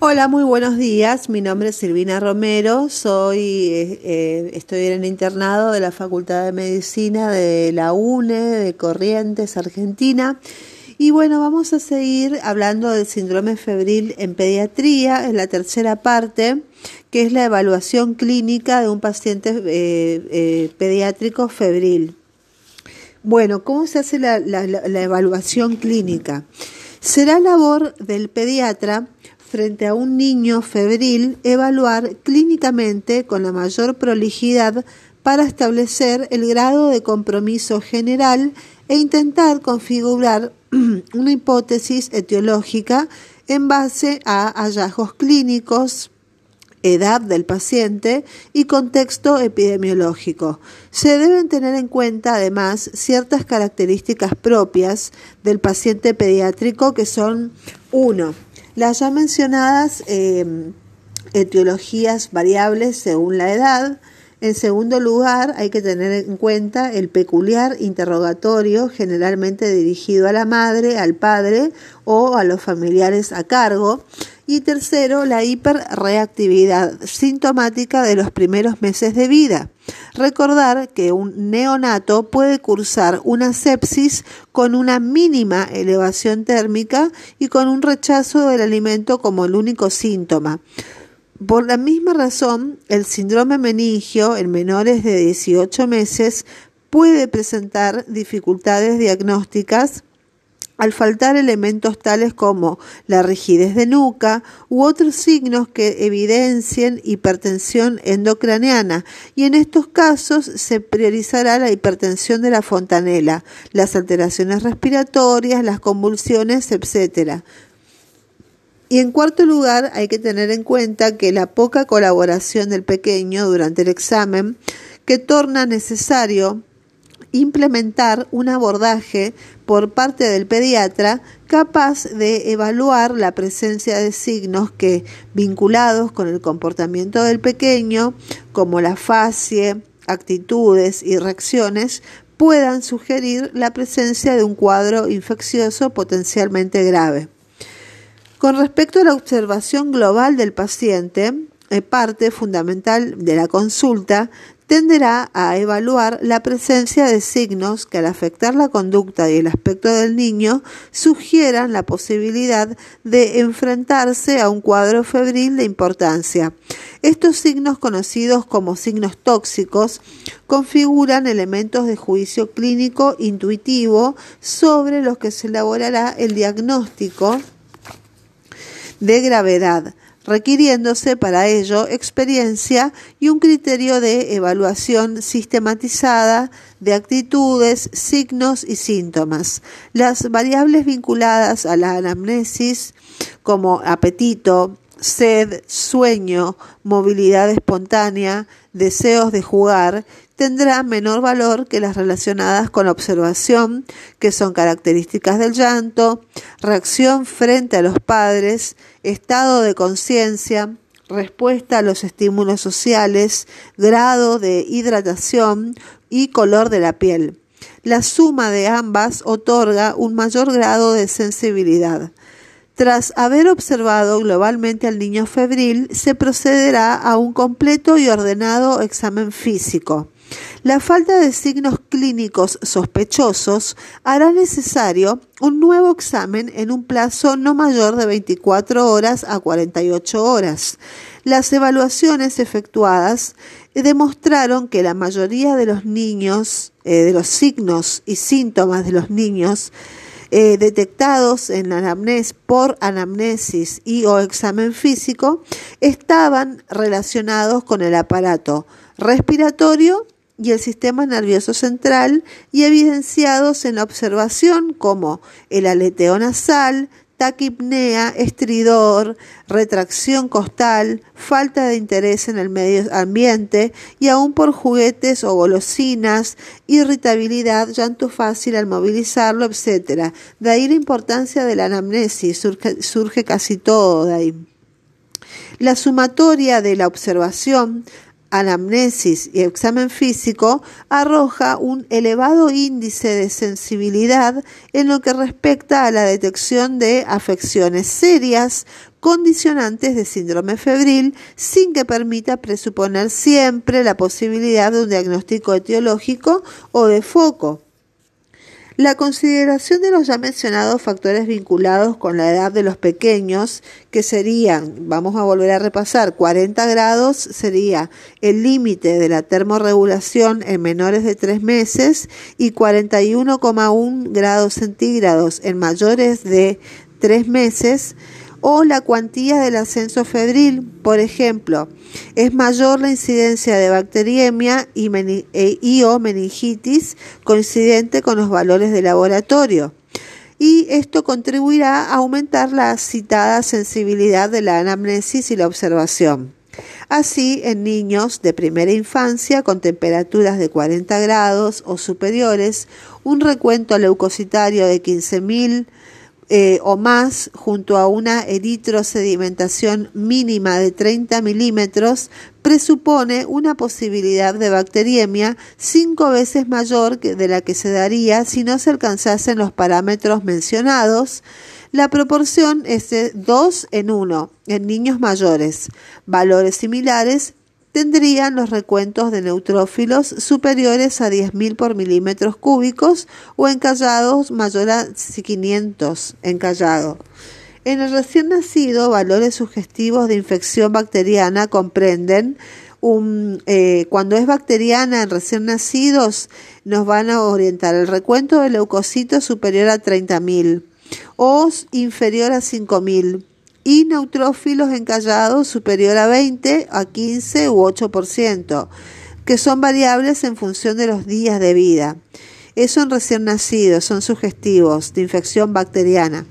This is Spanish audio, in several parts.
Hola, muy buenos días. Mi nombre es Silvina Romero. Soy, eh, eh, estoy en el internado de la Facultad de Medicina de la UNE de Corrientes, Argentina. Y bueno, vamos a seguir hablando del síndrome febril en pediatría, en la tercera parte, que es la evaluación clínica de un paciente eh, pediátrico febril. Bueno, ¿cómo se hace la, la evaluación clínica? Será labor del pediatra frente a un niño febril evaluar clínicamente con la mayor prolijidad para establecer el grado de compromiso general e intentar configurar una hipótesis etiológica en base a hallazgos clínicos, edad del paciente y contexto epidemiológico. Se deben tener en cuenta además ciertas características propias del paciente pediátrico que son 1. Las ya mencionadas em, etiologías variables según la edad. En segundo lugar, hay que tener en cuenta el peculiar interrogatorio generalmente dirigido a la madre, al padre o a los familiares a cargo. Y tercero, la hiperreactividad sintomática de los primeros meses de vida. Recordar que un neonato puede cursar una sepsis con una mínima elevación térmica y con un rechazo del alimento como el único síntoma. Por la misma razón, el síndrome meningio en menores de 18 meses puede presentar dificultades diagnósticas al faltar elementos tales como la rigidez de nuca u otros signos que evidencien hipertensión endocraneana y en estos casos se priorizará la hipertensión de la fontanela, las alteraciones respiratorias, las convulsiones, etc. Y en cuarto lugar, hay que tener en cuenta que la poca colaboración del pequeño durante el examen que torna necesario implementar un abordaje por parte del pediatra capaz de evaluar la presencia de signos que, vinculados con el comportamiento del pequeño, como la facie, actitudes y reacciones, puedan sugerir la presencia de un cuadro infeccioso potencialmente grave. Con respecto a la observación global del paciente, eh, parte fundamental de la consulta tenderá a evaluar la presencia de signos que al afectar la conducta y el aspecto del niño sugieran la posibilidad de enfrentarse a un cuadro febril de importancia. Estos signos conocidos como signos tóxicos configuran elementos de juicio clínico intuitivo sobre los que se elaborará el diagnóstico de gravedad requiriéndose para ello experiencia y un criterio de evaluación sistematizada de actitudes, signos y síntomas. Las variables vinculadas a la anamnesis, como apetito, sed, sueño, movilidad espontánea, deseos de jugar, tendrán menor valor que las relacionadas con observación, que son características del llanto, reacción frente a los padres, estado de conciencia, respuesta a los estímulos sociales, grado de hidratación y color de la piel. La suma de ambas otorga un mayor grado de sensibilidad. Tras haber observado globalmente al niño febril, se procederá a un completo y ordenado examen físico. La falta de signos clínicos sospechosos hará necesario un nuevo examen en un plazo no mayor de 24 horas a 48 horas. Las evaluaciones efectuadas demostraron que la mayoría de los niños, eh, de los signos y síntomas de los niños, eh, detectados en la anamnesis por anamnesis y o examen físico estaban relacionados con el aparato respiratorio y el sistema nervioso central y evidenciados en la observación como el aleteo nasal, taquipnea, estridor, retracción costal, falta de interés en el medio ambiente y aún por juguetes o golosinas, irritabilidad, llanto fácil al movilizarlo, etc. De ahí la importancia de la anamnesis, surge, surge casi todo de ahí. La sumatoria de la observación anamnesis y examen físico arroja un elevado índice de sensibilidad en lo que respecta a la detección de afecciones serias condicionantes de síndrome febril sin que permita presuponer siempre la posibilidad de un diagnóstico etiológico o de foco. La consideración de los ya mencionados factores vinculados con la edad de los pequeños, que serían, vamos a volver a repasar, 40 grados sería el límite de la termorregulación en menores de 3 meses y 41,1 grados centígrados en mayores de 3 meses, o la cuantía del ascenso febril, por ejemplo, es mayor la incidencia de bacteriemia y, e, meningitis coincidente con los valores de laboratorio. Y esto contribuirá a aumentar la citada sensibilidad de la anamnesis y la observación. Así, en niños de primera infancia con temperaturas de 40 grados o superiores, un recuento leucocitario de 15.000 eh, o más junto a una eritrosedimentación mínima de 30 milímetros presupone una posibilidad de bacteriemia cinco veces mayor que de la que se daría si no se alcanzasen los parámetros mencionados. La proporción es de 2 en 1 en niños mayores, valores similares tendrían los recuentos de neutrófilos superiores a 10.000 por milímetros cúbicos o encallados mayor a 500 encallado. En el recién nacido, valores sugestivos de infección bacteriana comprenden un, eh, cuando es bacteriana en recién nacidos, nos van a orientar el recuento de leucocitos superior a 30.000 o inferior a 5.000 y neutrófilos encallados superior a 20, a 15 u 8%, que son variables en función de los días de vida. Eso en recién nacidos, son sugestivos de infección bacteriana.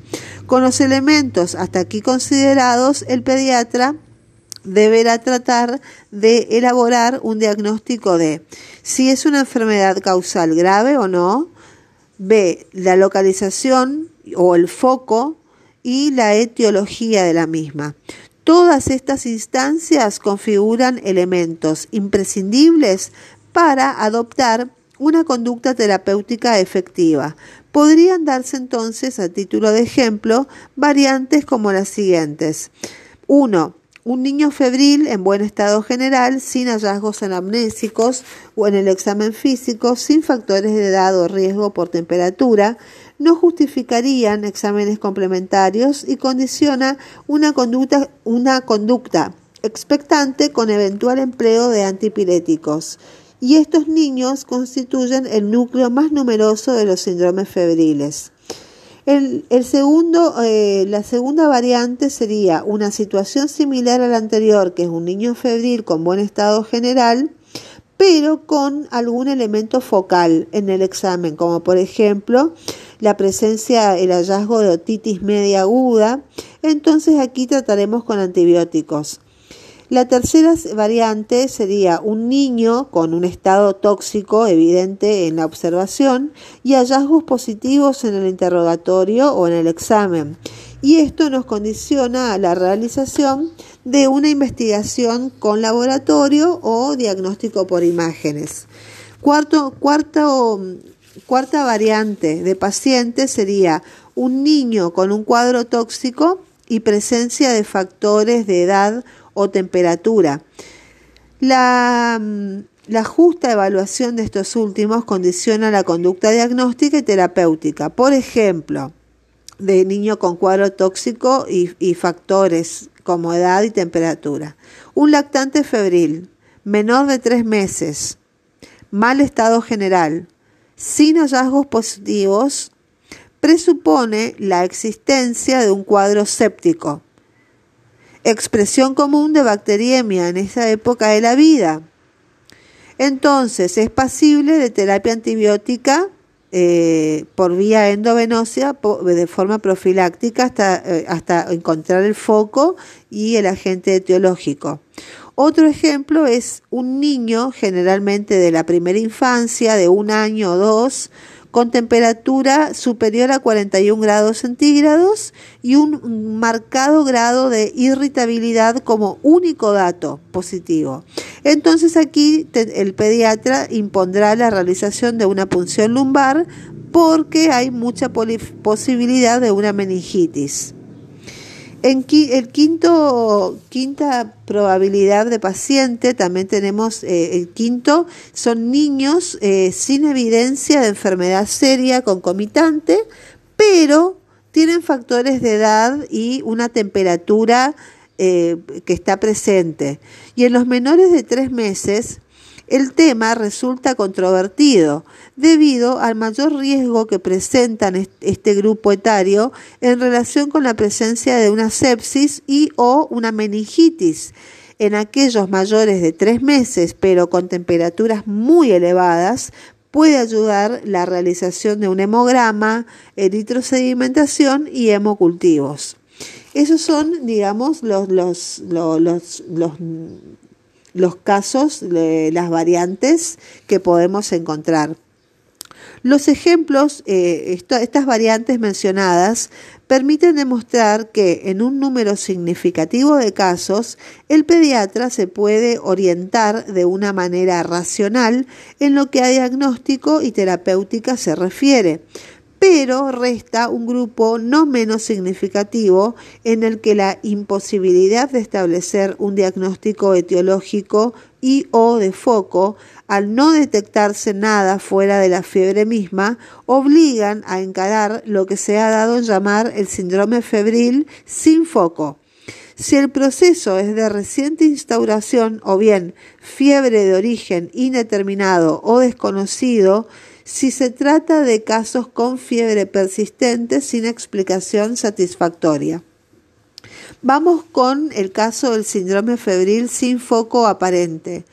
Con los elementos hasta aquí considerados, el pediatra deberá tratar de elaborar un diagnóstico de si es una enfermedad causal grave o no, b. la localización o el foco y la etiología de la misma. Todas estas instancias configuran elementos imprescindibles para adoptar una conducta terapéutica efectiva. Podrían darse entonces, a título de ejemplo, variantes como las siguientes. 1. Un niño febril en buen estado general, sin hallazgos anamnésicos o en el examen físico, sin factores de edad o riesgo por temperatura, no justificarían exámenes complementarios y condiciona una conducta, una conducta expectante con eventual empleo de antipiréticos. Y estos niños constituyen el núcleo más numeroso de los síndromes febriles. El, segundo, eh, la segunda variante sería una situación similar a la anterior, que es un niño febril con buen estado general, pero con algún elemento focal en el examen, como por ejemplo la presencia, el hallazgo de otitis media aguda, entonces aquí trataremos con antibióticos. La tercera variante sería un niño con un estado tóxico evidente en la observación y hallazgos positivos en el interrogatorio o en el examen. Y esto nos condiciona a la realización de una investigación con laboratorio o diagnóstico por imágenes. Cuarto, cuarto cuarta variante de paciente sería un niño con un cuadro tóxico y presencia de factores de edad o temperatura. La, la, justa evaluación de estos últimos condiciona la conducta diagnóstica y terapéutica. Por ejemplo, de niño con cuadro tóxico y factores como edad y temperatura. Un lactante febril, menor de tres meses, mal estado general, sin hallazgos positivos presupone la existencia de un cuadro séptico, expresión común de bacteriemia en esa época de la vida. Entonces es pasible de terapia antibiótica eh, por vía endovenosa de forma profiláctica hasta, eh, hasta encontrar el foco y el agente etiológico. Otro ejemplo es un niño, generalmente de la primera infancia, de un año o dos, con temperatura superior a 41 grados centígrados y un marcado grado de irritabilidad como único dato positivo. Entonces aquí el pediatra impondrá la realización de una punción lumbar porque hay mucha posibilidad de una meningitis. En el quinto, quinta probabilidad de paciente, también tenemos eh, el quinto, son niños eh, sin evidencia de enfermedad seria concomitante, pero tienen factores de edad y una temperatura eh, que está presente. Y en los menores de tres meses, el tema resulta controvertido debido al mayor riesgo que presentan este grupo etario en relación con la presencia de una sepsis y o una meningitis en aquellos mayores de tres meses pero con temperaturas muy elevadas puede ayudar la realización de un hemograma, eritrosedimentación y hemocultivos. Esos son, digamos, los, los, los, los, casos, de las variantes que podemos encontrar. Los ejemplos, eh, estas variantes mencionadas, permiten demostrar que en un número significativo de casos el pediatra se puede orientar de una manera racional en lo que a diagnóstico y terapéutica se refiere, pero resta un grupo no menos significativo en el que la imposibilidad de establecer un diagnóstico etiológico y o de foco, al no detectarse nada fuera de la fiebre misma, obligan a encarar lo que se ha dado en llamar el síndrome febril sin foco. Si el proceso es de reciente instauración o bien fiebre de origen indeterminado o desconocido, si se trata de casos con fiebre persistente sin explicación satisfactoria. Vamos con el caso del síndrome febril sin foco aparente.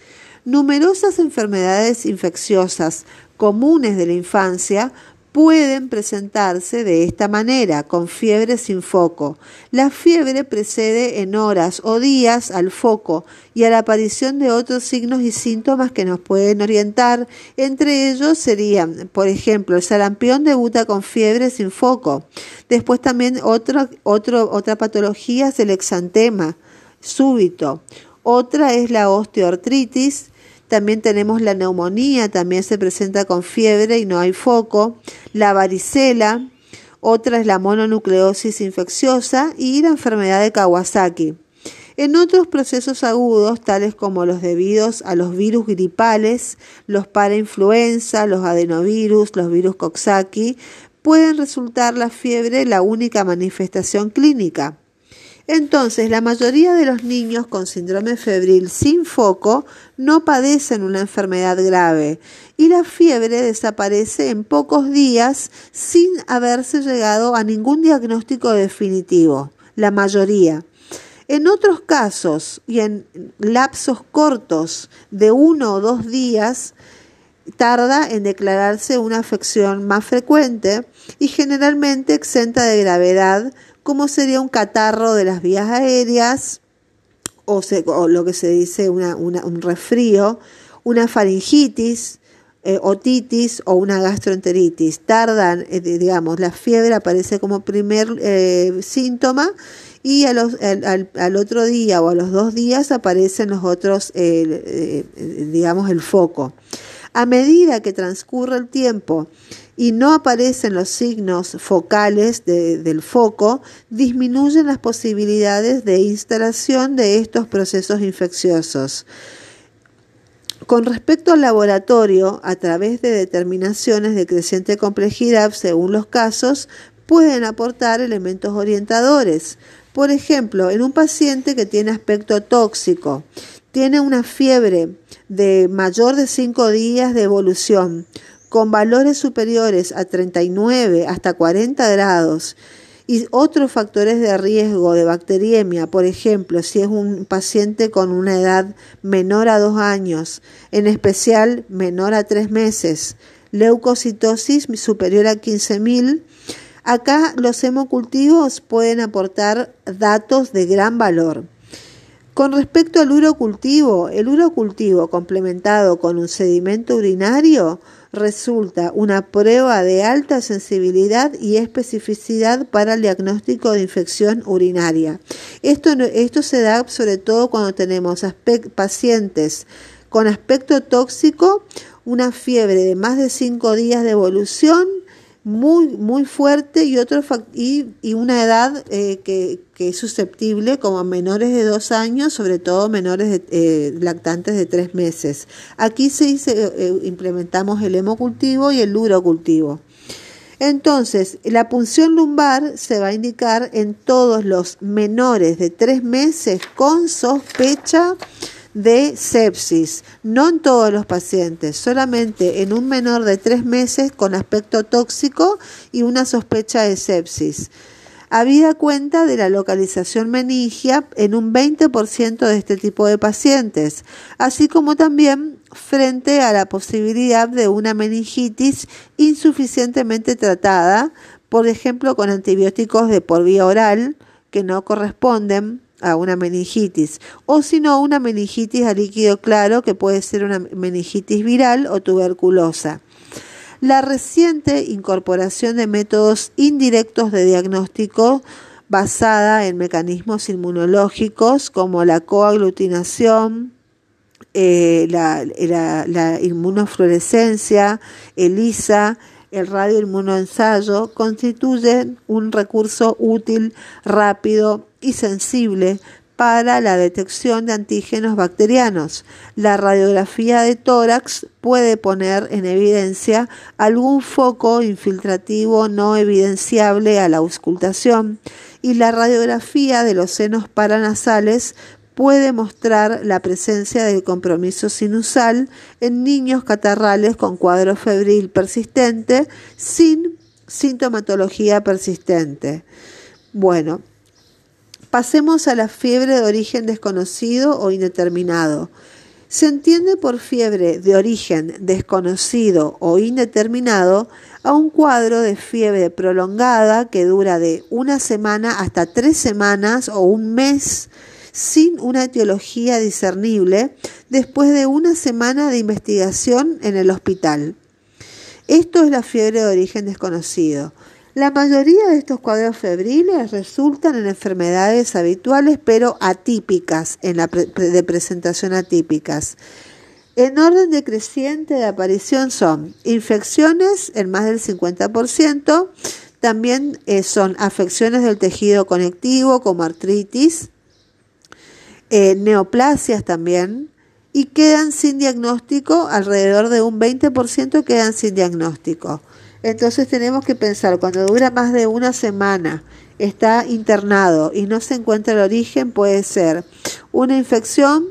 Numerosas enfermedades infecciosas comunes de la infancia pueden presentarse de esta manera, con fiebre sin foco. La fiebre precede en horas o días al foco y a la aparición de otros signos y síntomas que nos pueden orientar. Entre ellos serían, por ejemplo, el sarampión debuta con fiebre sin foco. Después también otra, otra patología es el exantema súbito. Otra es la osteoartritis, también tenemos la neumonía, también se presenta con fiebre y no hay foco. La varicela, otra es la mononucleosis infecciosa y la enfermedad de Kawasaki. En otros procesos agudos, tales como los debidos a los virus gripales, los parainfluenza, los adenovirus, los virus Coxsackie, pueden resultar la fiebre la única manifestación clínica. Entonces, la mayoría de los niños con síndrome febril sin foco no padecen una enfermedad grave y la fiebre desaparece en pocos días sin haberse llegado a ningún diagnóstico definitivo, la mayoría. En otros casos y en lapsos cortos de uno o dos días, tarda en declararse una afección más frecuente y generalmente exenta de gravedad como sería un catarro de las vías aéreas o, lo que se dice un resfrío, una faringitis, eh, otitis o una gastroenteritis. Tardan, eh, digamos, la fiebre aparece como primer eh, síntoma y al, al, otro día o a los dos días aparecen los otros, digamos, el foco. A medida que transcurre el tiempo y no aparecen los signos focales del foco, disminuyen las posibilidades de instalación de estos procesos infecciosos. Con respecto al laboratorio, a través de determinaciones de creciente complejidad según los casos, pueden aportar elementos orientadores. Por ejemplo, en un paciente que tiene aspecto tóxico, tiene una fiebre de mayor de 5 días de evolución, con valores superiores a 39 hasta 40 grados y otros factores de riesgo de bacteriemia, por ejemplo, si es un paciente con una edad menor a 2 años, en especial menor a 3 meses, leucocitosis superior a 15.000, acá los hemocultivos pueden aportar datos de gran valor. Con respecto al urocultivo, el urocultivo complementado con un sedimento urinario resulta una prueba de alta sensibilidad y especificidad para el diagnóstico de infección urinaria. Esto, se da sobre todo cuando tenemos pacientes con aspecto tóxico, una fiebre de más de 5 días de evolución, muy, muy fuerte y, otro, y, y una edad eh, que, que, es susceptible como menores de dos años, sobre todo menores de, eh, lactantes de tres meses. Aquí se dice, eh, implementamos el hemocultivo y el urocultivo. Entonces, la punción lumbar se va a indicar en todos los menores de tres meses con sospecha de sepsis, no en todos los pacientes, solamente en un menor de tres meses con aspecto tóxico y una sospecha de sepsis. Habida cuenta de la localización meningia en un 20% de este tipo de pacientes, así como también frente a la posibilidad de una meningitis insuficientemente tratada, por ejemplo con antibióticos de por vía oral que no corresponden a una meningitis, o si no, una meningitis a líquido claro que puede ser una meningitis viral o tuberculosa. La reciente incorporación de métodos indirectos de diagnóstico basada en mecanismos inmunológicos como la coaglutinación, eh, la, inmunofluorescencia, ELISA, el radioinmunoensayo constituyen un recurso útil, rápido y sensible para la detección de antígenos bacterianos. La radiografía de tórax puede poner en evidencia algún foco infiltrativo no evidenciable a la auscultación y la radiografía de los senos paranasales puede mostrar la presencia del compromiso sinusal en niños catarrales con cuadro febril persistente sin sintomatología persistente. Bueno, Pasemos a la fiebre de origen desconocido o indeterminado. Se entiende por fiebre de origen desconocido o indeterminado a un cuadro de fiebre prolongada que dura de una semana hasta tres semanas o un mes sin una etiología discernible después de una semana de investigación en el hospital. Esto es la fiebre de origen desconocido. La mayoría de estos cuadros febriles resultan en enfermedades habituales pero atípicas, en la de presentación atípicas. En orden decreciente de aparición son infecciones en más del 50%, también eh, son afecciones del tejido conectivo como artritis, eh, neoplasias también, y quedan sin diagnóstico, alrededor de un 20% quedan sin diagnóstico. Entonces tenemos que pensar, cuando dura más de una semana, está internado y no se encuentra el origen, puede ser una infección,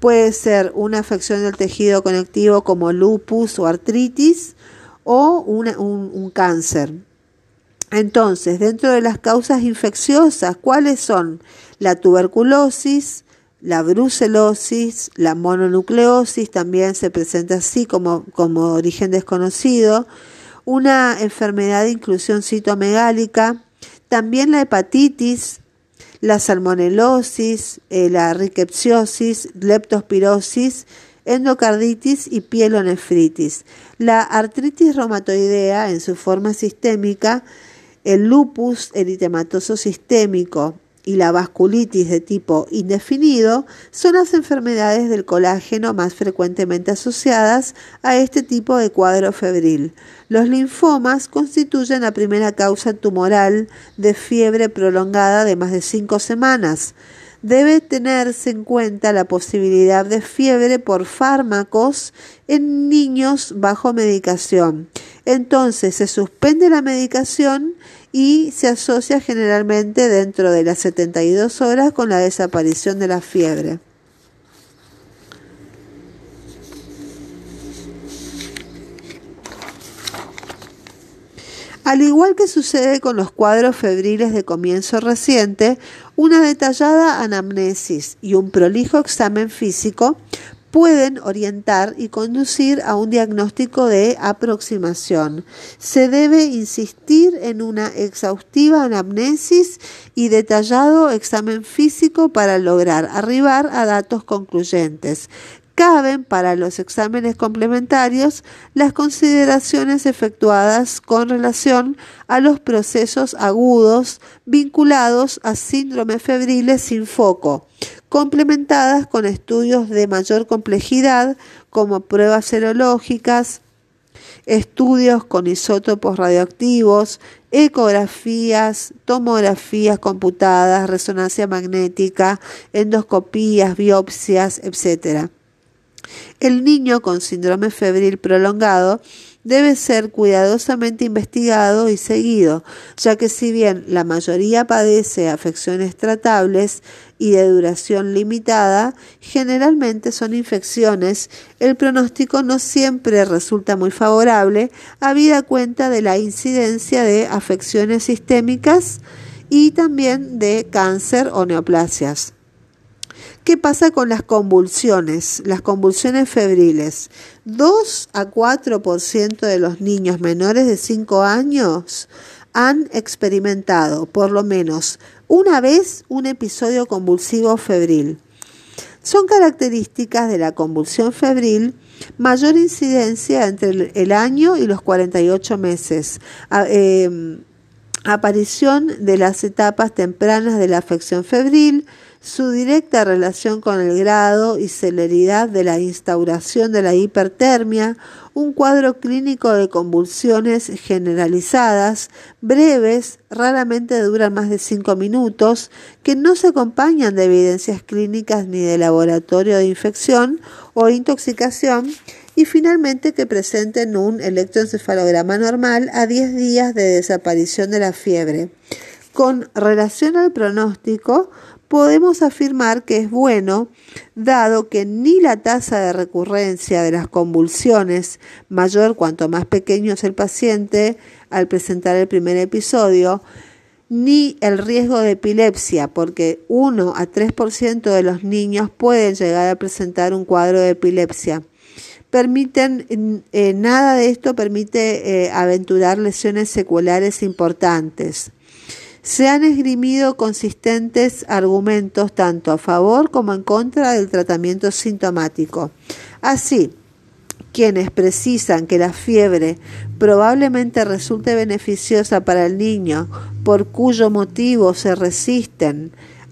puede ser una afección del tejido conectivo como lupus o artritis o un, un cáncer. Entonces, dentro de las causas infecciosas, ¿cuáles son? La tuberculosis, la brucelosis, la mononucleosis también se presenta así como, como origen desconocido, una enfermedad de inclusión citomegálica, también la hepatitis, la salmonelosis, eh, la rickettsiosis, leptospirosis, endocarditis y pielonefritis. La artritis reumatoidea en su forma sistémica, el lupus eritematoso sistémico, y la vasculitis de tipo indefinido son las enfermedades del colágeno más frecuentemente asociadas a este tipo de cuadro febril. Los linfomas constituyen la primera causa tumoral de fiebre prolongada de más de cinco semanas. Debe tenerse en cuenta la posibilidad de fiebre por fármacos en niños bajo medicación. Entonces se suspende la medicación y se asocia generalmente dentro de las 72 horas con la desaparición de la fiebre. Al igual que sucede con los cuadros febriles de comienzo reciente, una detallada anamnesis y un prolijo examen físico pueden orientar y conducir a un diagnóstico de aproximación. Se debe insistir en una exhaustiva anamnesis y detallado examen físico para lograr arribar a datos concluyentes. Caben para los exámenes complementarios las consideraciones efectuadas con relación a los procesos agudos vinculados a síndromes febriles sin foco, complementadas con estudios de mayor complejidad como pruebas serológicas, estudios con isótopos radioactivos, ecografías, tomografías computadas, resonancia magnética, endoscopías, biopsias, etc. El niño con síndrome febril prolongado debe ser cuidadosamente investigado y seguido, ya que si bien la mayoría padece afecciones tratables y de duración limitada, generalmente son infecciones, el pronóstico no siempre resulta muy favorable, habida cuenta de la incidencia de afecciones sistémicas y también de cáncer o neoplasias. ¿Qué pasa con las convulsiones? Las convulsiones febriles. 2 a 4% de los niños menores de 5 años han experimentado por lo menos una vez un episodio convulsivo febril. Son características de la convulsión febril mayor incidencia entre el año y los 48 meses. Em, aparición de las etapas tempranas de la afección febril, su directa relación con el grado y celeridad de la instauración de la hipertermia, un cuadro clínico de convulsiones generalizadas, breves, raramente duran más de cinco minutos, que no se acompañan de evidencias clínicas ni de laboratorio de infección o intoxicación, y finalmente que presenten un electroencefalograma normal a 10 días de desaparición de la fiebre. Con relación al pronóstico, podemos afirmar que es bueno, dado que ni la tasa de recurrencia de las convulsiones, mayor cuanto más pequeño es el paciente al presentar el primer episodio, ni el riesgo de epilepsia, porque 1 a 3% de los niños pueden llegar a presentar un cuadro de epilepsia. Permiten, eh, nada de esto permite eh, aventurar lesiones seculares importantes. Se han esgrimido consistentes argumentos tanto a favor como en contra del tratamiento sintomático. Así, quienes precisan que la fiebre probablemente resulte beneficiosa para el niño, por cuyo motivo se resisten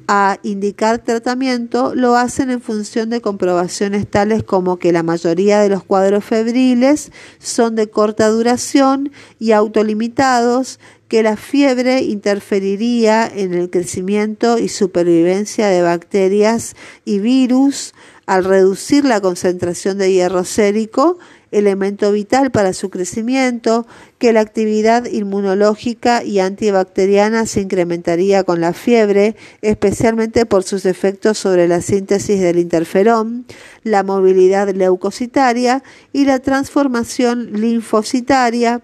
a indicar tratamiento, lo hacen en función de comprobaciones tales como que la mayoría de los cuadros febriles son de corta duración y autolimitados que la fiebre interferiría en el crecimiento y supervivencia de bacterias y virus al reducir la concentración de hierro sérico, elemento vital para su crecimiento, que la actividad inmunológica y antibacteriana se incrementaría con la fiebre, especialmente por sus efectos sobre la síntesis del interferón, la movilidad leucocitaria y la transformación linfocitaria,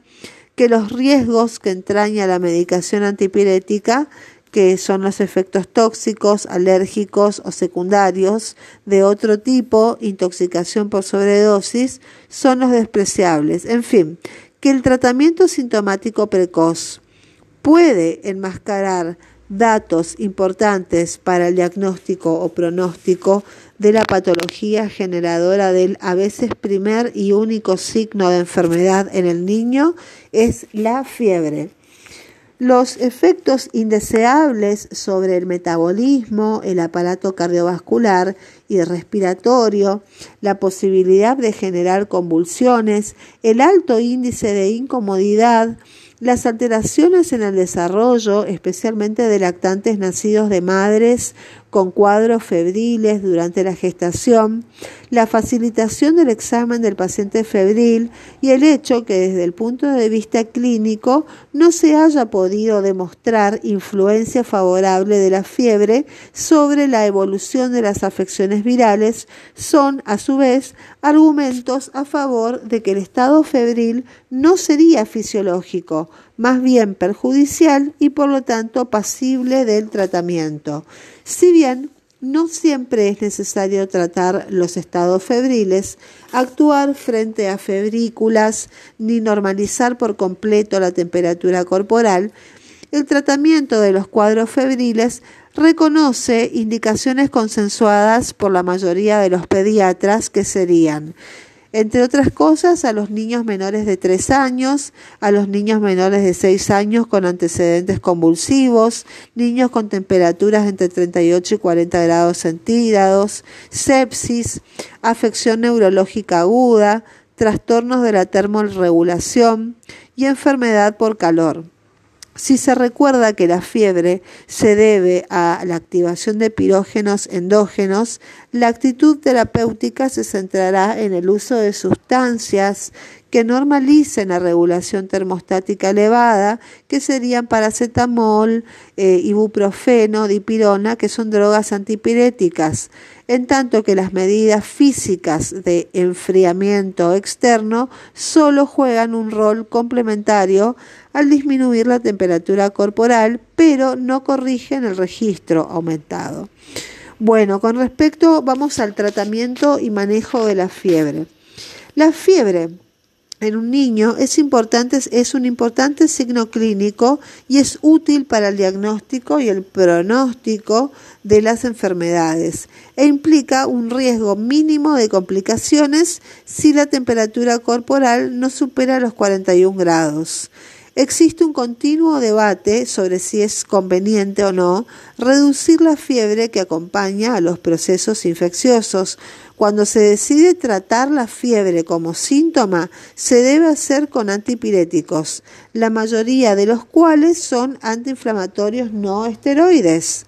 que los riesgos que entraña la medicación antipirética, que son los efectos tóxicos, alérgicos o secundarios de otro tipo, intoxicación por sobredosis, son los despreciables. En fin, que el tratamiento sintomático precoz puede enmascarar datos importantes para el diagnóstico o pronóstico de la patología generadora del a veces primer y único signo de enfermedad en el niño es la fiebre. Los efectos indeseables sobre el metabolismo, el aparato cardiovascular y respiratorio, la posibilidad de generar convulsiones, el alto índice de incomodidad, las alteraciones en el desarrollo, especialmente de lactantes nacidos de madres con cuadros febriles durante la gestación, la facilitación del examen del paciente febril y el hecho que desde el punto de vista clínico no se haya podido demostrar influencia favorable de la fiebre sobre la evolución de las afecciones virales son, a su vez, argumentos a favor de que el estado febril no sería fisiológico, más bien perjudicial y por lo tanto pasible del tratamiento. Si bien no siempre es necesario tratar los estados febriles, actuar frente a febrículas ni normalizar por completo la temperatura corporal, el tratamiento de los cuadros febriles reconoce indicaciones consensuadas por la mayoría de los pediatras que serían entre otras cosas, a los niños menores de 3 años, a los niños menores de 6 años con antecedentes convulsivos, niños con temperaturas entre 38 y 40 grados centígrados, sepsis, afección neurológica aguda, trastornos de la termorregulación y enfermedad por calor. Si se recuerda que la fiebre se debe a la activación de pirógenos endógenos, la actitud terapéutica se centrará en el uso de sustancias que normalicen la regulación termostática elevada, que serían paracetamol, eh, ibuprofeno, dipirona, que son drogas antipiréticas. En tanto que las medidas físicas de enfriamiento externo solo juegan un rol complementario al disminuir la temperatura corporal, pero no corrigen el registro aumentado. Bueno, con respecto, vamos al tratamiento y manejo de la fiebre. La fiebre en un niño es, importante, es un importante signo clínico y es útil para el diagnóstico y el pronóstico de las enfermedades e implica un riesgo mínimo de complicaciones si la temperatura corporal no supera los 41 grados. Existe un continuo debate sobre si es conveniente o no reducir la fiebre que acompaña a los procesos infecciosos. Cuando se decide tratar la fiebre como síntoma, se debe hacer con antipiréticos, la mayoría de los cuales son antiinflamatorios no esteroides.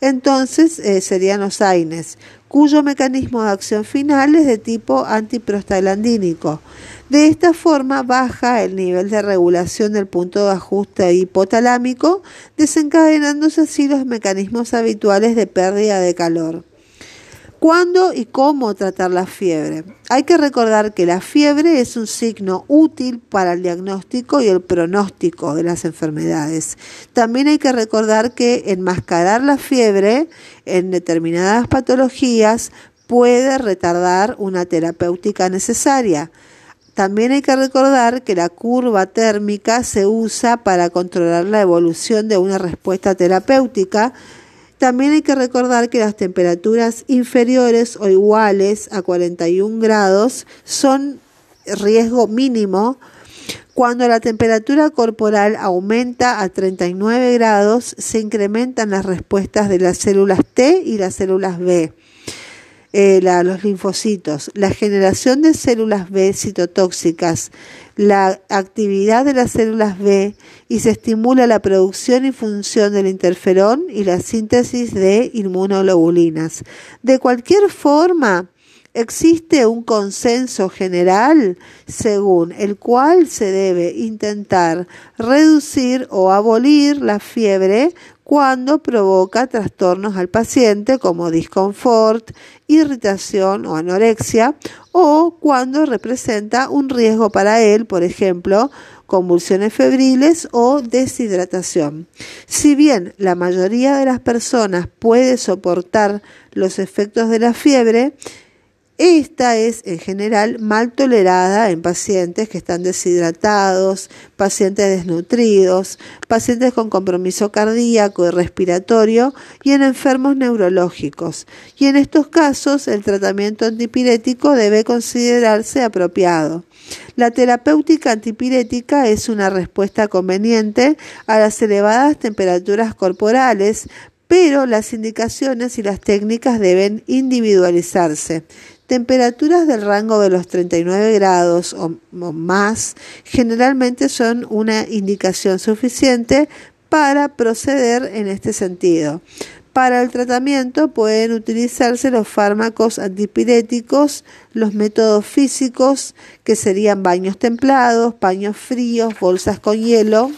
Entonces eh, serían los AINES, cuyo mecanismo de acción final es de tipo antiprostaglandínico. De esta forma baja el nivel de regulación del punto de ajuste hipotalámico, desencadenándose así los mecanismos habituales de pérdida de calor. ¿Cuándo y cómo tratar la fiebre? Hay que recordar que la fiebre es un signo útil para el diagnóstico y el pronóstico de las enfermedades. También hay que recordar que enmascarar la fiebre en determinadas patologías puede retardar una terapéutica necesaria. También hay que recordar que la curva térmica se usa para controlar la evolución de una respuesta terapéutica. También hay que recordar que las temperaturas inferiores o iguales a 41 grados son riesgo mínimo. Cuando la temperatura corporal aumenta a 39 grados, se incrementan las respuestas de las células T y las células B. Eh, los linfocitos, la generación de células B citotóxicas, la actividad de las células B y se estimula la producción y función del interferón y la síntesis de inmunoglobulinas. De cualquier forma, Existe un consenso general según el cual se debe intentar reducir o abolir la fiebre cuando provoca trastornos al paciente como disconfort, irritación o anorexia o cuando representa un riesgo para él, por ejemplo, convulsiones febriles o deshidratación. Si bien la mayoría de las personas puede soportar los efectos de la fiebre, esta es en general mal tolerada en pacientes que están deshidratados, pacientes desnutridos, pacientes con compromiso cardíaco y respiratorio y en enfermos neurológicos. Y en estos casos el tratamiento antipirético debe considerarse apropiado. La terapéutica antipirética es una respuesta conveniente a las elevadas temperaturas corporales, pero las indicaciones y las técnicas deben individualizarse. Temperaturas del rango de los 39 grados o, más generalmente son una indicación suficiente para proceder en este sentido. Para el tratamiento pueden utilizarse los fármacos antipiréticos, los métodos físicos, que serían baños templados, paños fríos, bolsas con hielo,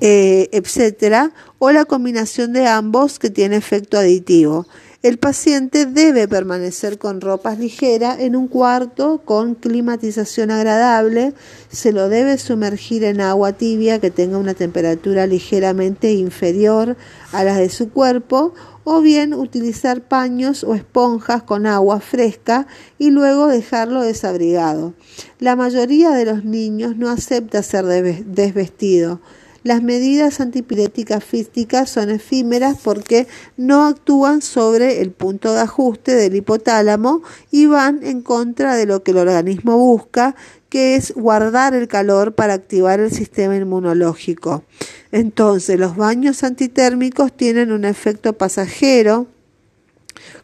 eh, etcétera, o la combinación de ambos que tiene efecto aditivo. El paciente debe permanecer con ropas ligeras en un cuarto con climatización agradable. Se lo debe sumergir en agua tibia que tenga una temperatura ligeramente inferior a la de su cuerpo o bien utilizar paños o esponjas con agua fresca y luego dejarlo desabrigado. La mayoría de los niños no acepta ser desvestido. Las medidas antipiréticas físicas son efímeras porque no actúan sobre el punto de ajuste del hipotálamo y van en contra de lo que el organismo busca, que es guardar el calor para activar el sistema inmunológico. Entonces, los baños antitérmicos tienen un efecto pasajero,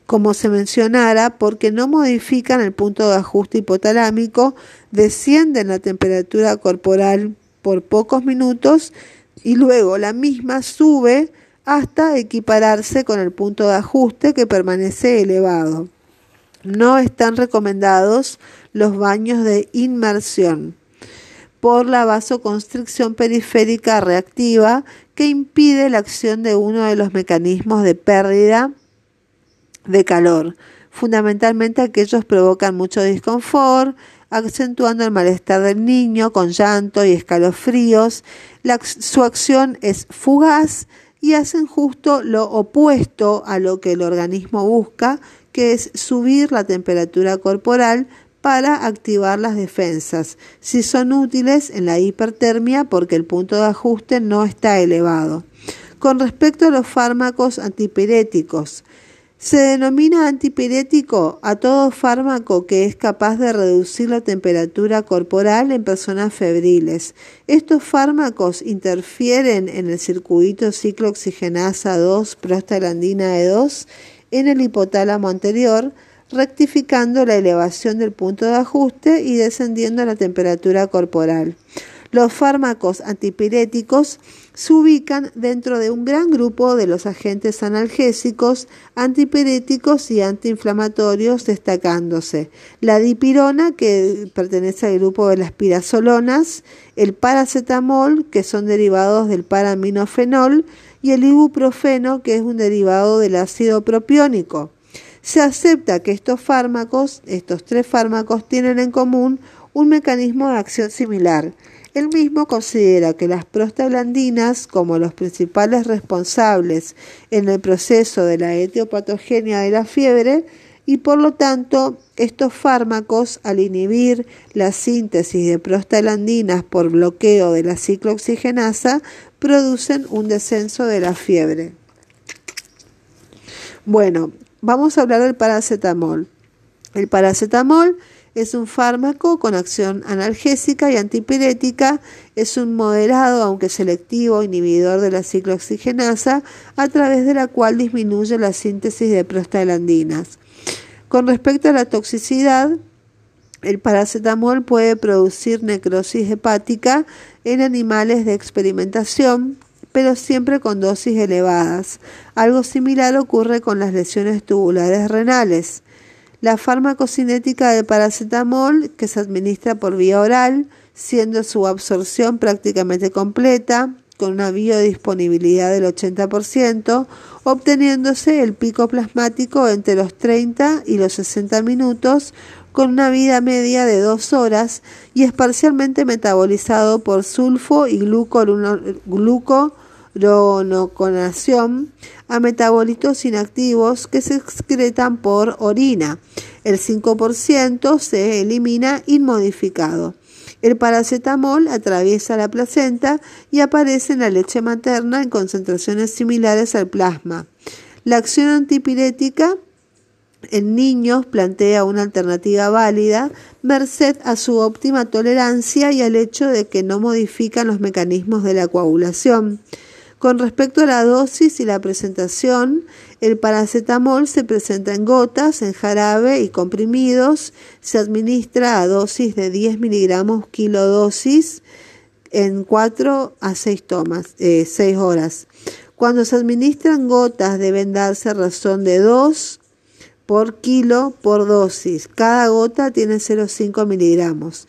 como se mencionara, porque no modifican el punto de ajuste hipotalámico, descienden la temperatura corporal por pocos minutos y luego la misma sube hasta equipararse con el punto de ajuste que permanece elevado. No están recomendados los baños de inmersión por la vasoconstricción periférica reactiva que impide la acción de uno de los mecanismos de pérdida de calor. Fundamentalmente aquellos provocan mucho disconfort, acentuando el malestar del niño con llanto y escalofríos. su acción es fugaz y hacen justo lo opuesto a lo que el organismo busca, que es subir la temperatura corporal para activar las defensas, si son útiles en la hipertermia porque el punto de ajuste no está elevado. Con respecto a los fármacos antipiréticos, se denomina antipirético a todo fármaco que es capaz de reducir la temperatura corporal en personas febriles. Estos fármacos interfieren en el circuito ciclooxigenasa 2 prostaglandina E2 en el hipotálamo anterior, rectificando la elevación del punto de ajuste y descendiendo la temperatura corporal. Los fármacos antipiréticos se ubican dentro de un gran grupo de los agentes analgésicos, antipiréticos y antiinflamatorios, destacándose la dipirona, que pertenece al grupo de las pirazolonas, el paracetamol, que son derivados del paraminofenol, y el ibuprofeno, que es un derivado del ácido propiónico. Se acepta que estos fármacos, estos tres fármacos, tienen en común un mecanismo de acción similar. El mismo considera que las prostaglandinas, como los principales responsables en el proceso de la etiopatogenia de la fiebre, y por lo tanto estos fármacos, al inhibir la síntesis de prostaglandinas por bloqueo de la ciclooxigenasa, producen un descenso de la fiebre. Bueno, vamos a hablar del paracetamol. El paracetamol es un fármaco con acción analgésica y antipirética. Es un moderado, aunque selectivo, inhibidor de la ciclooxigenasa, a través de la cual disminuye la síntesis de prostaglandinas. Con respecto a la toxicidad, el paracetamol puede producir necrosis hepática en animales de experimentación, pero siempre con dosis elevadas. Algo similar ocurre con las lesiones tubulares renales. La farmacocinética del paracetamol, que se administra por vía oral, siendo su absorción prácticamente completa, con una biodisponibilidad del 80%, obteniéndose el pico plasmático entre los 30 y los 60 minutos, con una vida media de 2 horas y es parcialmente metabolizado por sulfo y glucuronoconación a metabolitos inactivos que se excretan por orina. El 5% se elimina inmodificado. El paracetamol atraviesa la placenta y aparece en la leche materna en concentraciones similares al plasma. La acción antipirética en niños plantea una alternativa válida, merced a su óptima tolerancia y al hecho de que no modifican los mecanismos de la coagulación. Con respecto a la dosis y la presentación, el paracetamol se presenta en gotas, en jarabe y comprimidos. Se administra a dosis de 10 miligramos kilodosis en 4 a 6 tomas, 6 eh, horas. Cuando se administran gotas deben darse razón de 2 por kilo por dosis. Cada gota tiene 0,5 miligramos.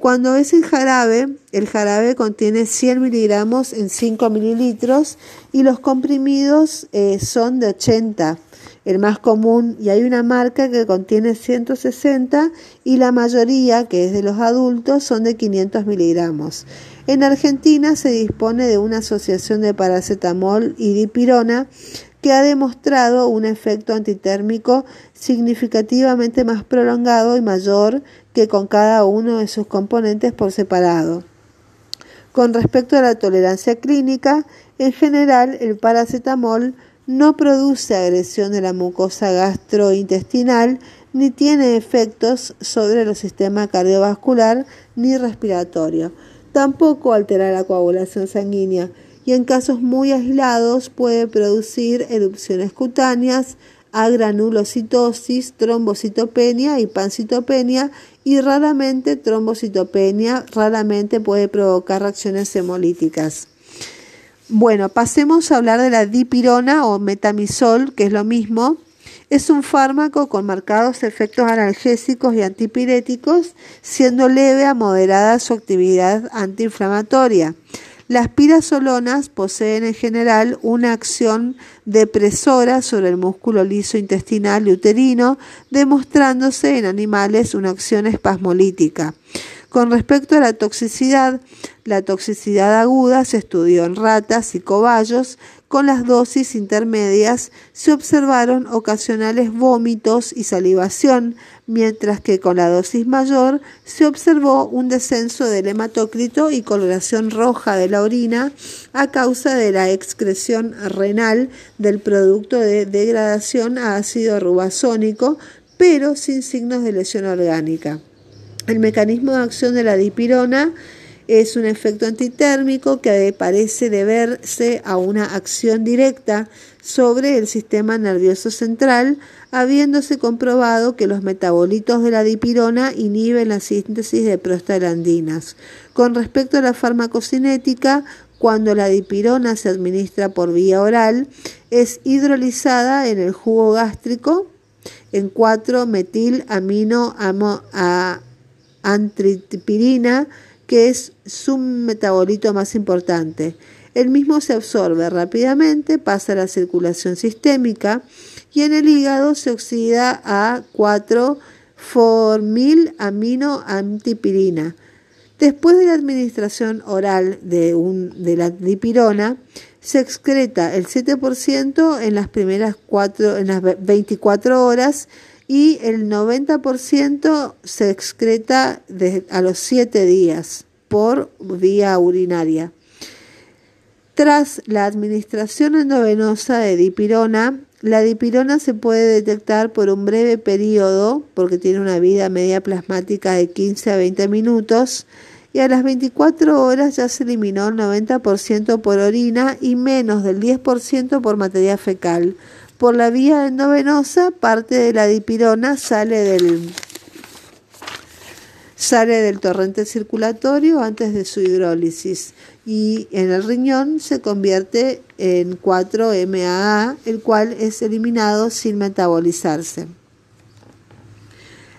Cuando es en jarabe, el jarabe contiene 100 miligramos en 5 mililitros y los comprimidos eh, son de 80, el más común, y hay una marca que contiene 160 y la mayoría, que es de los adultos, son de 500 miligramos. En Argentina se dispone de una asociación de paracetamol y dipirona que ha demostrado un efecto antitérmico significativamente más prolongado y mayor con cada uno de sus componentes por separado. Con respecto a la tolerancia clínica, en general el paracetamol no produce agresión de la mucosa gastrointestinal ni tiene efectos sobre el sistema cardiovascular ni respiratorio. Tampoco altera la coagulación sanguínea y en casos muy aislados puede producir erupciones cutáneas, agranulocitosis, trombocitopenia y pancitopenia y raramente trombocitopenia, raramente puede provocar reacciones hemolíticas. Bueno, pasemos a hablar de la dipirona o metamisol, que es lo mismo. Es un fármaco con marcados efectos analgésicos y antipiréticos, siendo leve a moderada su actividad antiinflamatoria. Las pirasolonas poseen en general una acción depresora sobre el músculo liso intestinal y uterino, demostrándose en animales una acción espasmolítica. Con respecto a la toxicidad, la toxicidad aguda se estudió en ratas y cobayos. Con las dosis intermedias se observaron ocasionales vómitos y salivación, mientras que con la dosis mayor se observó un descenso del hematócrito y coloración roja de la orina a causa de la excreción renal del producto de degradación a ácido rubasónico, pero sin signos de lesión orgánica. El mecanismo de acción de la dipirona es un efecto antitérmico que parece deberse a una acción directa sobre el sistema nervioso central, habiéndose comprobado que los metabolitos de la dipirona inhiben la síntesis de prostaglandinas. Con respecto a la farmacocinética, cuando la dipirona se administra por vía oral, es hidrolizada en el jugo gástrico en 4-metil amino a antripirina, que es su metabolito más importante. El mismo se absorbe rápidamente, pasa a la circulación sistémica y en el hígado se oxida a 4-formil amino antipirina. Después de la administración oral de, un, de la dipirona, se excreta el 7% en las primeras en las 24 horas y el 90% se excreta a los 7 días por vía urinaria. Tras la administración endovenosa de dipirona, la dipirona se puede detectar por un breve periodo, porque tiene una vida media plasmática de 15 a 20 minutos, y a las 24 horas ya se eliminó el 90% por orina y menos del 10% por materia fecal, por la vía endovenosa, parte de la dipirona sale del, sale del torrente circulatorio antes de su hidrólisis y en el riñón se convierte en 4-MAA, el cual es eliminado sin metabolizarse.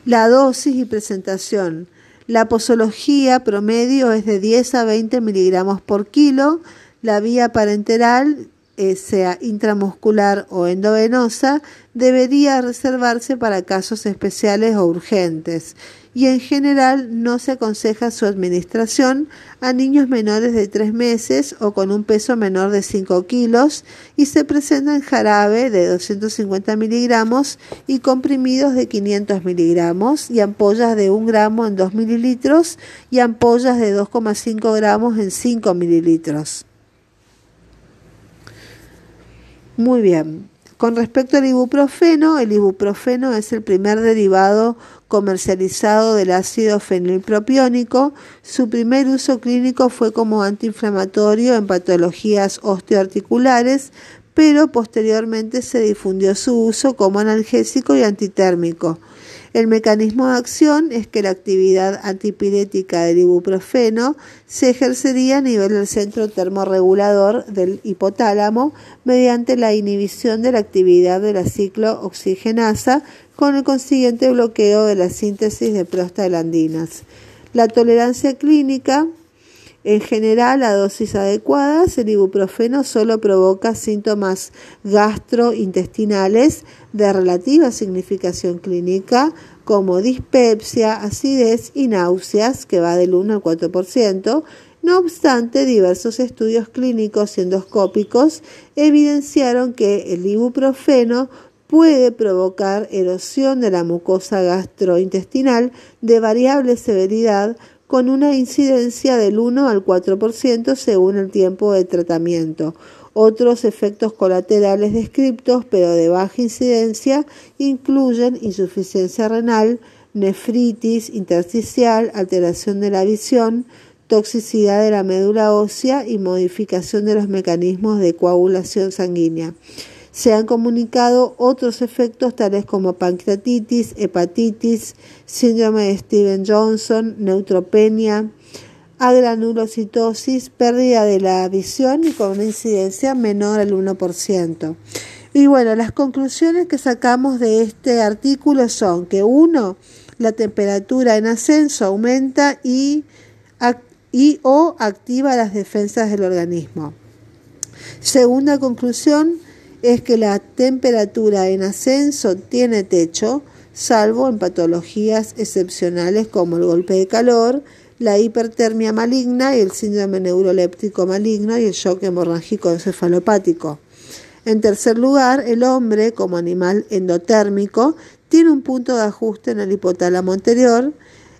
La dosis y presentación. La posología promedio es de 10 a 20 miligramos por kilo. La vía parenteral eh, sea intramuscular o endovenosa, debería reservarse para casos especiales o urgentes y en general no se aconseja su administración a niños menores de 3 meses o con un peso menor de 5 kilos y se presenta en jarabe de 250 miligramos y comprimidos de 500 miligramos y ampollas de 1 gramo en 2 mililitros y ampollas de 2,5 gramos en 5 mililitros. Muy bien. Con respecto al ibuprofeno, el ibuprofeno es el primer derivado comercializado del ácido fenilpropiónico. Su primer uso clínico fue como antiinflamatorio en patologías osteoarticulares, pero posteriormente se difundió su uso como analgésico y antitérmico. El mecanismo de acción es que la actividad antipirética del ibuprofeno se ejercería a nivel del centro termorregulador del hipotálamo mediante la inhibición de la actividad de la ciclooxigenasa con el consiguiente bloqueo de la síntesis de prostaglandinas. La tolerancia clínica en general, a dosis adecuadas, el ibuprofeno solo provoca síntomas gastrointestinales de relativa significación clínica, como dispepsia, acidez y náuseas, que va del 1 al 4%. No obstante, diversos estudios clínicos y endoscópicos evidenciaron que el ibuprofeno puede provocar erosión de la mucosa gastrointestinal de variable severidad con una incidencia del 1 al 4% según el tiempo de tratamiento. Otros efectos colaterales descriptos, pero de baja incidencia, incluyen insuficiencia renal, nefritis intersticial, alteración de la visión, toxicidad de la médula ósea y modificación de los mecanismos de coagulación sanguínea. Se han comunicado otros efectos tales como pancreatitis, hepatitis, síndrome de Steven Johnson, neutropenia, agranulocitosis, pérdida de la visión y con una incidencia menor al 1%. Y bueno, las conclusiones que sacamos de este artículo son que uno, la temperatura en ascenso aumenta y, y o activa las defensas del organismo. Segunda conclusión, es que la temperatura en ascenso tiene techo, salvo en patologías excepcionales como el golpe de calor, la hipertermia maligna y el síndrome neuroléptico maligno y el shock hemorrágico encefalopático. En tercer lugar, el hombre, como animal endotérmico, tiene un punto de ajuste en el hipotálamo anterior.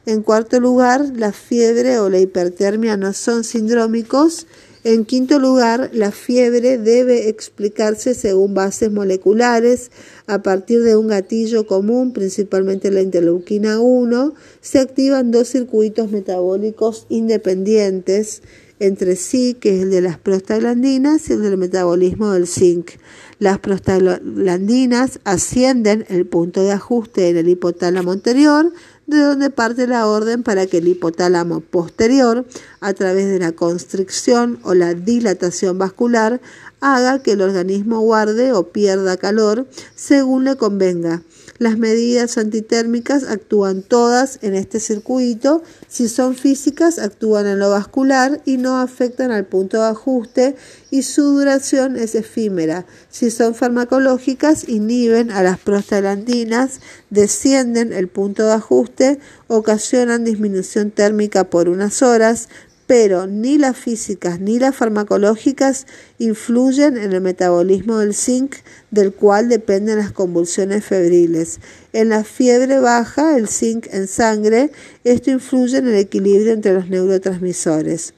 En cuarto lugar, la fiebre o la hipertermia no son sindrómicos en quinto lugar, la fiebre debe explicarse según bases moleculares a partir de un gatillo común, principalmente la interleuquina 1. Se activan dos circuitos metabólicos independientes entre sí, que es el de las prostaglandinas y el del metabolismo del zinc. Las prostaglandinas ascienden el punto de ajuste en el hipotálamo anterior, de donde parte la orden para que el hipotálamo posterior, a través de la constricción o la dilatación vascular, haga que el organismo guarde o pierda calor según le convenga. Las medidas antitérmicas actúan todas en este circuito. Si son físicas, actúan en lo vascular y no afectan al punto de ajuste y su duración es efímera. Si son farmacológicas, inhiben a las prostaglandinas, descienden el punto de ajuste, ocasionan disminución térmica por unas horas, pero ni las físicas ni las farmacológicas influyen en el metabolismo del zinc, del cual dependen las convulsiones febriles. En la fiebre baja, el zinc en sangre, esto influye en el equilibrio entre los neurotransmisores.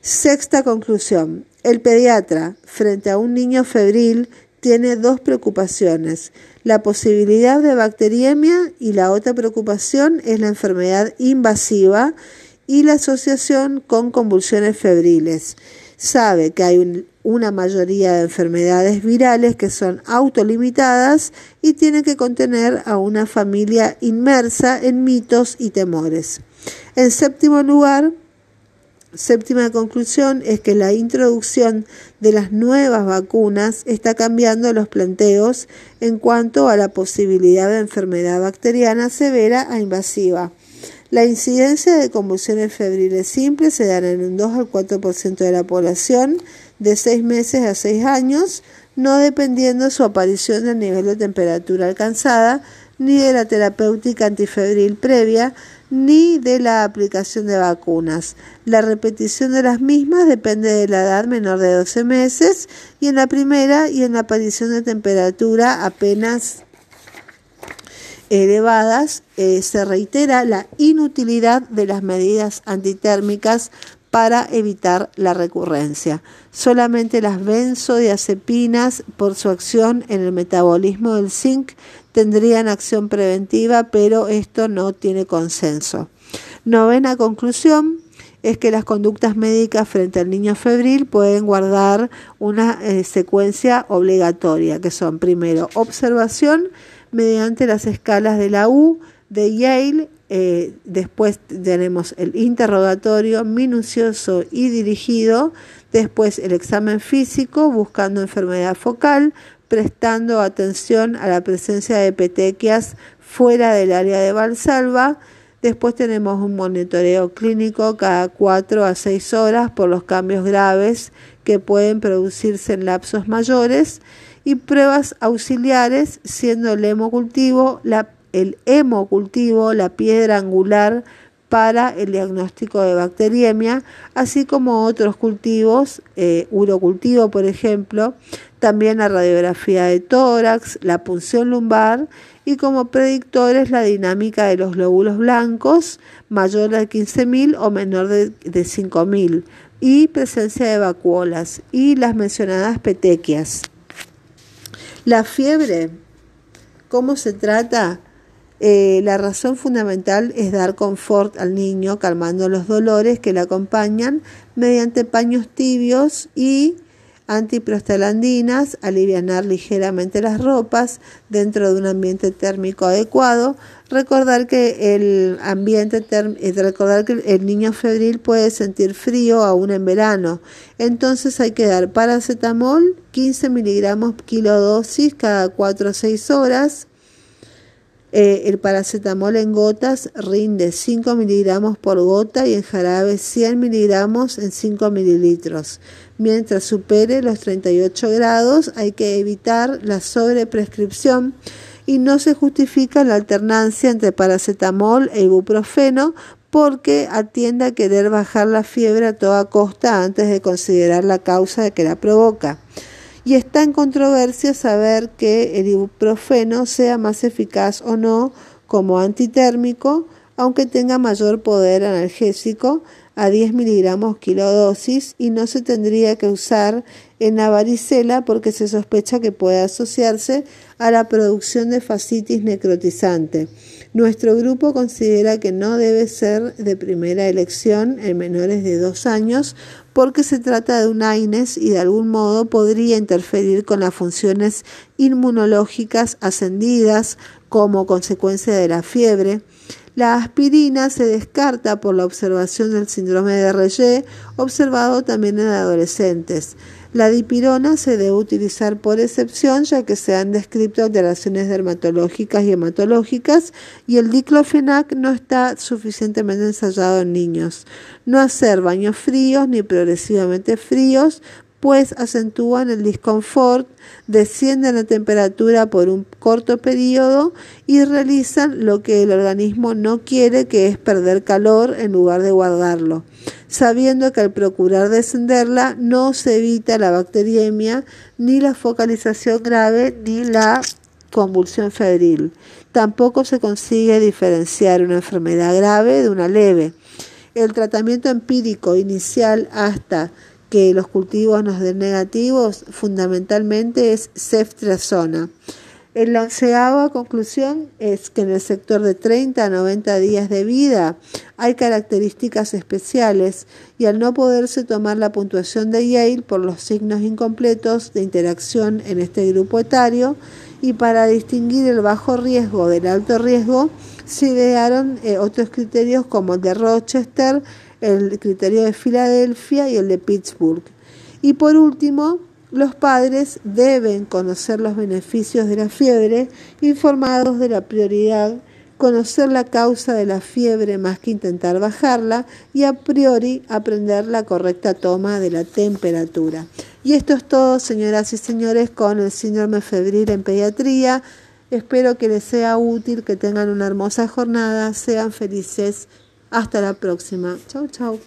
Sexta conclusión. El pediatra, frente a un niño febril, tiene dos preocupaciones, la posibilidad de bacteriemia y la otra preocupación es la enfermedad invasiva y la asociación con convulsiones febriles. Sabe que hay una mayoría de enfermedades virales que son autolimitadas y tiene que contener a una familia inmersa en mitos y temores. En séptimo lugar, séptima conclusión es que la introducción de las nuevas vacunas está cambiando los planteos en cuanto a la posibilidad de enfermedad bacteriana severa a invasiva. La incidencia de convulsiones febriles simples se dará en un 2 al 4% de la población de 6 meses a 6 años, no dependiendo su aparición del nivel de temperatura alcanzada, ni de la terapéutica antifebril previa, ni de la aplicación de vacunas. La repetición de las mismas depende de la edad menor de 12 meses y en la primera y en la aparición de temperatura apenas elevadas, eh, se reitera la inutilidad de las medidas antitérmicas para evitar la recurrencia. Solamente las benzodiazepinas, por su acción en el metabolismo del zinc, tendrían acción preventiva, pero esto no tiene consenso. Novena conclusión es que las conductas médicas frente al niño febril pueden guardar una eh, secuencia obligatoria, que son primero observación, mediante las escalas de la U de Yale. Eh, después tenemos el interrogatorio minucioso y dirigido. Después el examen físico buscando enfermedad focal, prestando atención a la presencia de petequias fuera del área de Valsalva. Después tenemos un monitoreo clínico cada 4 a 6 horas por los cambios graves que pueden producirse en lapsos mayores y pruebas auxiliares, siendo el hemocultivo, la, el hemocultivo la piedra angular para el diagnóstico de bacteriemia, así como otros cultivos, eh, urocultivo por ejemplo, también la radiografía de tórax, la punción lumbar y como predictores la dinámica de los glóbulos blancos mayor de 15.000 o menor de, de 5.000 y presencia de vacuolas y las mencionadas petequias. La fiebre, ¿cómo se trata? Eh, la razón fundamental es dar confort al niño, calmando los dolores que le acompañan mediante paños tibios y antiprostalandinas, aliviar ligeramente las ropas dentro de un ambiente térmico adecuado, recordar que el ambiente eh, recordar que el niño febril puede sentir frío aún en verano, entonces hay que dar paracetamol 15 miligramos kilodosis cada 4 o 6 horas eh, el paracetamol en gotas rinde 5 miligramos por gota y en jarabe 100 miligramos en 5 mililitros. Mientras supere los 38 grados hay que evitar la sobreprescripción y no se justifica la alternancia entre paracetamol e ibuprofeno porque atiende a querer bajar la fiebre a toda costa antes de considerar la causa que la provoca y está en controversia saber que el ibuprofeno sea más eficaz o no como antitérmico, aunque tenga mayor poder analgésico a 10 miligramos kilodosis y no se tendría que usar en la varicela porque se sospecha que puede asociarse a la producción de fascitis necrotizante. Nuestro grupo considera que no debe ser de primera elección en menores de dos años porque se trata de un AINES y de algún modo podría interferir con las funciones inmunológicas ascendidas como consecuencia de la fiebre. La aspirina se descarta por la observación del síndrome de Reye, observado también en adolescentes. La dipirona se debe utilizar por excepción ya que se han descrito alteraciones dermatológicas y hematológicas y el diclofenac no está suficientemente ensayado en niños. No hacer baños fríos ni progresivamente fríos pues acentúan el disconfort, descienden la temperatura por un corto periodo y realizan lo que el organismo no quiere, que es perder calor en lugar de guardarlo, sabiendo que al procurar descenderla no se evita la bacteriemia, ni la focalización grave, ni la convulsión febril. Tampoco se consigue diferenciar una enfermedad grave de una leve. El tratamiento empírico inicial hasta que los cultivos nos den negativos fundamentalmente es ceftriaxona. La onceava conclusión es que en el sector de 30 a 90 días de vida hay características especiales y al no poderse tomar la puntuación de Yale por los signos incompletos de interacción en este grupo etario y para distinguir el bajo riesgo del alto riesgo se idearon eh, otros criterios como el de Rochester, el criterio de Filadelfia y el de Pittsburgh. Y por último, los padres deben conocer los beneficios de la fiebre, informados de la prioridad, conocer la causa de la fiebre más que intentar bajarla y a priori aprender la correcta toma de la temperatura. Y esto es todo, señoras y señores, con el síndrome febril en pediatría. Espero que les sea útil, que tengan una hermosa jornada, sean felices hasta la próxima. Chau, chau.